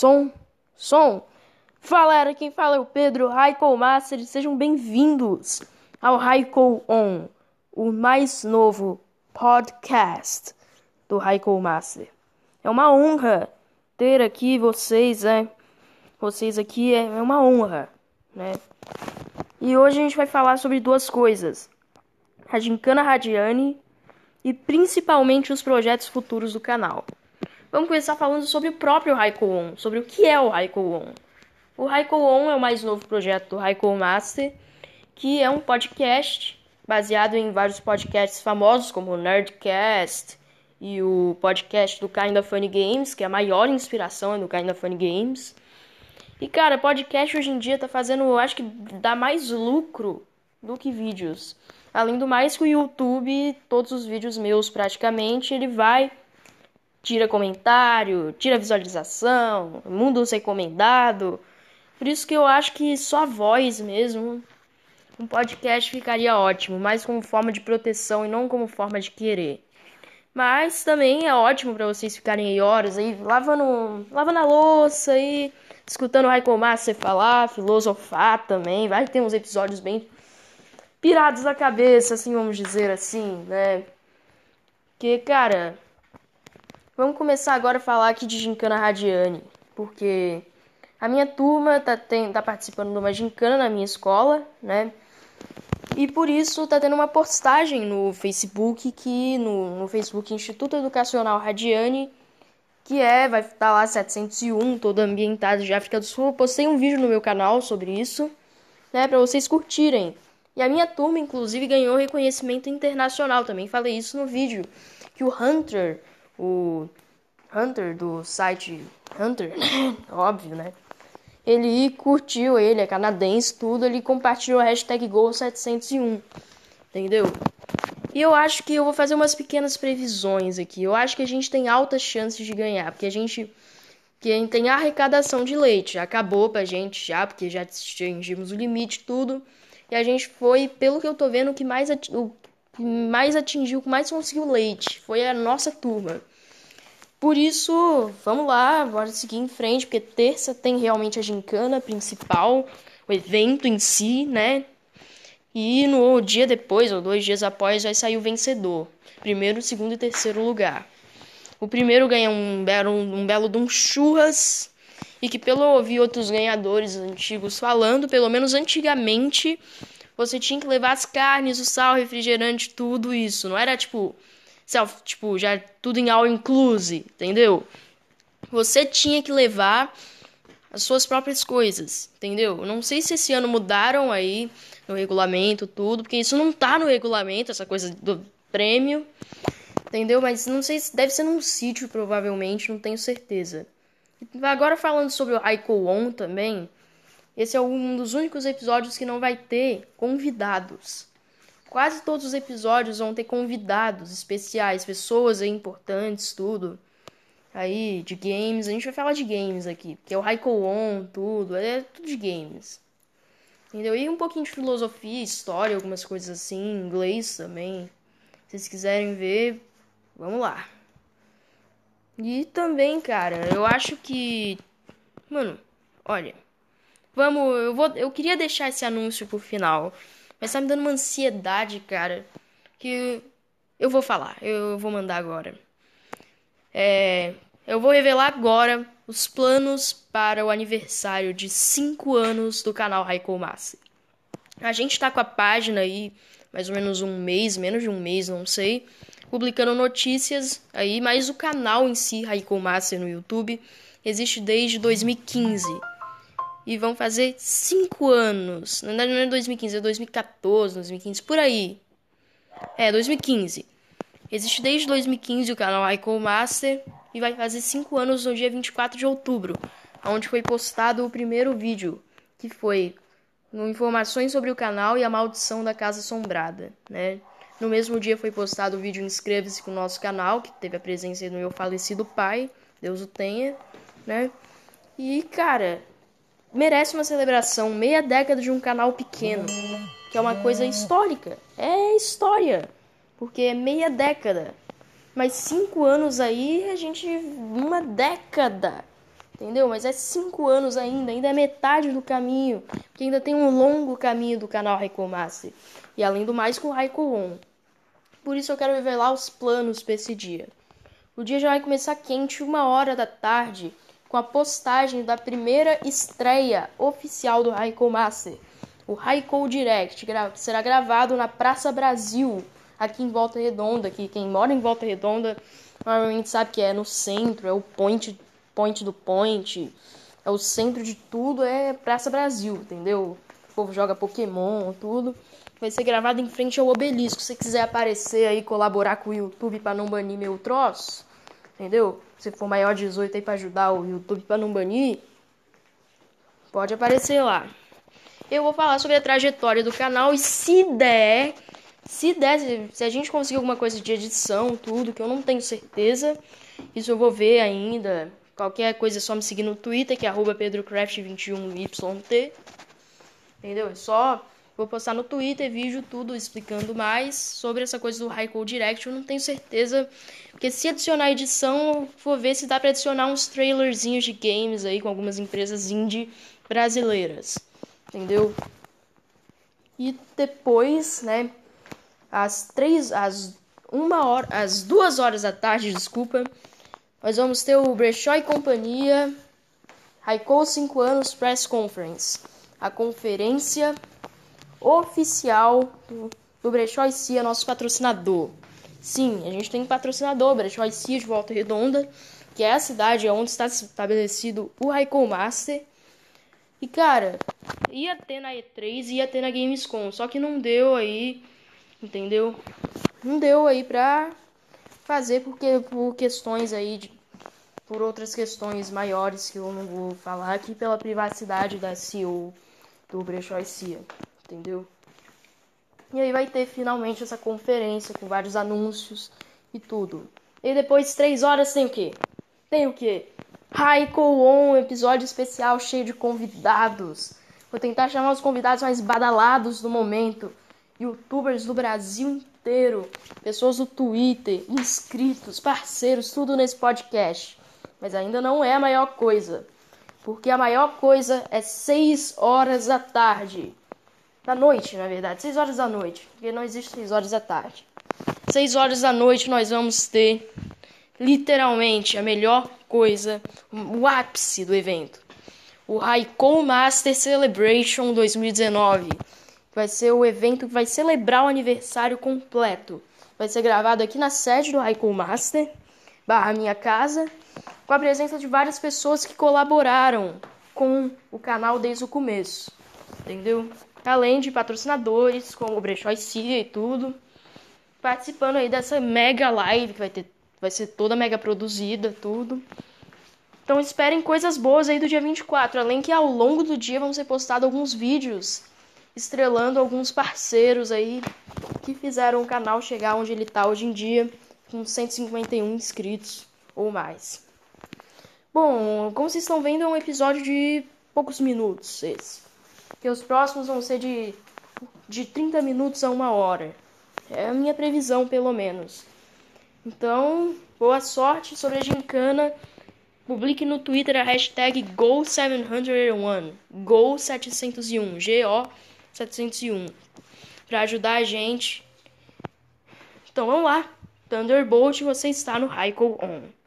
Som, som. Fala, galera, quem fala é o Pedro Raikol Master sejam bem-vindos ao Raikol On, o mais novo podcast do Raikol Master. É uma honra ter aqui vocês, né? Vocês aqui é, é uma honra, né? E hoje a gente vai falar sobre duas coisas: a Gincana Radiani e principalmente os projetos futuros do canal. Vamos começar falando sobre o próprio Raikkoon, sobre o que é o Raikkoon. O Raikkoon é o mais novo projeto do Raikkoon Master, que é um podcast baseado em vários podcasts famosos, como o Nerdcast e o podcast do Kinda Funny Games, que é a maior inspiração do Kinda Funny Games. E cara, podcast hoje em dia tá fazendo, eu acho que dá mais lucro do que vídeos. Além do mais que o YouTube, todos os vídeos meus praticamente, ele vai tira comentário, tira visualização, mundo recomendado. Por isso que eu acho que só a voz mesmo, um podcast ficaria ótimo, mais como forma de proteção e não como forma de querer. Mas também é ótimo para vocês ficarem aí horas aí lavando, lavando a louça e escutando o Raikkonen Master falar, filosofar também. Vai ter uns episódios bem pirados da cabeça, assim, vamos dizer assim, né? Que, cara, Vamos começar agora a falar aqui de Gincana Radiane, porque a minha turma tá, tem, tá participando de uma gincana na minha escola, né? E por isso tá tendo uma postagem no Facebook, que no, no Facebook Instituto Educacional Radiane, que é, vai estar tá lá 701, todo ambientado de África do Sul. Eu postei um vídeo no meu canal sobre isso, né, para vocês curtirem. E a minha turma, inclusive, ganhou reconhecimento internacional também. Falei isso no vídeo, que o Hunter o Hunter do site Hunter, óbvio, né? Ele curtiu ele, é canadense, tudo, ele compartilhou a hashtag Gol701, entendeu? E eu acho que eu vou fazer umas pequenas previsões aqui. Eu acho que a gente tem altas chances de ganhar, porque a gente que tem arrecadação de leite, já acabou pra gente já, porque já atingimos o limite tudo. E a gente foi, pelo que eu tô vendo, o que mais, o que mais atingiu, que mais conseguiu leite. Foi a nossa turma. Por isso, vamos lá, bora seguir em frente, porque terça tem realmente a gincana principal, o evento em si, né? E no dia depois, ou dois dias após, vai sair o vencedor. Primeiro, segundo e terceiro lugar. O primeiro ganha um belo, um belo de um churras. E que pelo ouvir outros ganhadores antigos falando, pelo menos antigamente, você tinha que levar as carnes, o sal, o refrigerante, tudo isso. Não era tipo self, tipo, já tudo em all inclusive, entendeu? Você tinha que levar as suas próprias coisas, entendeu? Não sei se esse ano mudaram aí no regulamento tudo, porque isso não tá no regulamento, essa coisa do prêmio, entendeu? Mas não sei se deve ser num sítio, provavelmente, não tenho certeza. Agora falando sobre o Aiko On também, esse é um dos únicos episódios que não vai ter convidados. Quase todos os episódios vão ter convidados especiais, pessoas importantes, tudo. Aí, de games, a gente vai falar de games aqui, porque é o Raiko On, tudo, é tudo de games. Entendeu? E um pouquinho de filosofia, história, algumas coisas assim, inglês também. Se vocês quiserem ver, vamos lá. E também, cara, eu acho que. Mano, olha. Vamos, eu vou. Eu queria deixar esse anúncio pro final. Mas tá me dando uma ansiedade, cara. Que eu vou falar. Eu vou mandar agora. É, eu vou revelar agora os planos para o aniversário de 5 anos do canal Raikou Massa. A gente tá com a página aí, mais ou menos um mês, menos de um mês, não sei, publicando notícias aí, mas o canal em si, Raikou Massa no YouTube, existe desde 2015 e vão fazer 5 anos. Na verdade, não é 2015, é 2014, 2015, por aí. É, 2015. Existe desde 2015 o canal Icon Master e vai fazer 5 anos no dia 24 de outubro, onde foi postado o primeiro vídeo, que foi informações sobre o canal e a maldição da Casa Assombrada, né? No mesmo dia foi postado o vídeo Inscreva-se com o nosso canal, que teve a presença do meu falecido pai, Deus o tenha, né? E, cara, merece uma celebração. Meia década de um canal pequeno, que é uma coisa histórica. É história, porque é meia década. Mas cinco anos aí, a gente. Uma década. Entendeu? Mas é cinco anos ainda, ainda é metade do caminho. Porque ainda tem um longo caminho do canal Raikou Master. E além do mais, com o Raikou On. Por isso eu quero revelar os planos para esse dia. O dia já vai começar quente, uma hora da tarde, com a postagem da primeira estreia oficial do Raikou Master. O Raikou Direct, que será gravado na Praça Brasil, aqui em Volta Redonda. Que quem mora em Volta Redonda normalmente sabe que é no centro, é o point point do point, é o centro de tudo, é Praça Brasil, entendeu? O povo joga Pokémon, tudo. Vai ser gravado em frente ao obelisco. Se você quiser aparecer aí, colaborar com o YouTube para não banir meu troço, entendeu? Se for maior de 18 aí para ajudar o YouTube para não banir, pode aparecer lá. Eu vou falar sobre a trajetória do canal e se der, se der, se a gente conseguir alguma coisa de edição, tudo, que eu não tenho certeza, isso eu vou ver ainda. Qualquer coisa é só me seguir no Twitter, que é pedrocraft21yt. Entendeu? É só vou postar no Twitter vídeo tudo explicando mais sobre essa coisa do Raikou Direct. Eu não tenho certeza, porque se adicionar edição, eu vou ver se dá para adicionar uns trailerzinhos de games aí com algumas empresas indie brasileiras. Entendeu? E depois, né, às três, às uma hora, às duas horas da tarde, desculpa, nós vamos ter o Brechó e Companhia Raikou 5 anos Press Conference, a conferência oficial do, do Brechó e Cia, nosso patrocinador. Sim, a gente tem um patrocinador, Brechó e Cia de Volta Redonda, que é a cidade onde está estabelecido o Raikou Master. E cara, ia ter na E3 e ia ter na Gamescom, só que não deu aí, entendeu? Não deu aí pra fazer porque por questões aí de, por outras questões maiores que eu não vou falar aqui pela privacidade da CEO do Brechó e Cia, entendeu? E aí vai ter finalmente essa conferência com vários anúncios e tudo. E depois três horas tem o quê? Tem o quê? Raikou On, episódio especial cheio de convidados. Vou tentar chamar os convidados mais badalados do momento. Youtubers do Brasil inteiro, pessoas do Twitter, inscritos, parceiros, tudo nesse podcast. Mas ainda não é a maior coisa. Porque a maior coisa é 6 horas da tarde. Da noite, na verdade. 6 horas da noite. Porque não existe 6 horas da tarde. 6 horas da noite nós vamos ter literalmente a melhor coisa, o ápice do evento. O Raikou Master Celebration 2019 vai ser o evento que vai celebrar o aniversário completo. Vai ser gravado aqui na sede do Raikou Master, barra minha casa, com a presença de várias pessoas que colaboraram com o canal desde o começo, entendeu? Além de patrocinadores como o Brechó e Cia e tudo, participando aí dessa mega live que vai ter, vai ser toda mega produzida, tudo. Então esperem coisas boas aí do dia 24, além que ao longo do dia vão ser postados alguns vídeos estrelando alguns parceiros aí que fizeram o canal chegar onde ele está hoje em dia, com 151 inscritos ou mais. Bom, como vocês estão vendo, é um episódio de poucos minutos esse. E os próximos vão ser de, de 30 minutos a uma hora. É a minha previsão, pelo menos. Então, boa sorte sobre a gincana. Publique no Twitter a hashtag GO701. GO701. G-O 701 para ajudar a gente. Então vamos lá. Thunderbolt, você está no Raikou On.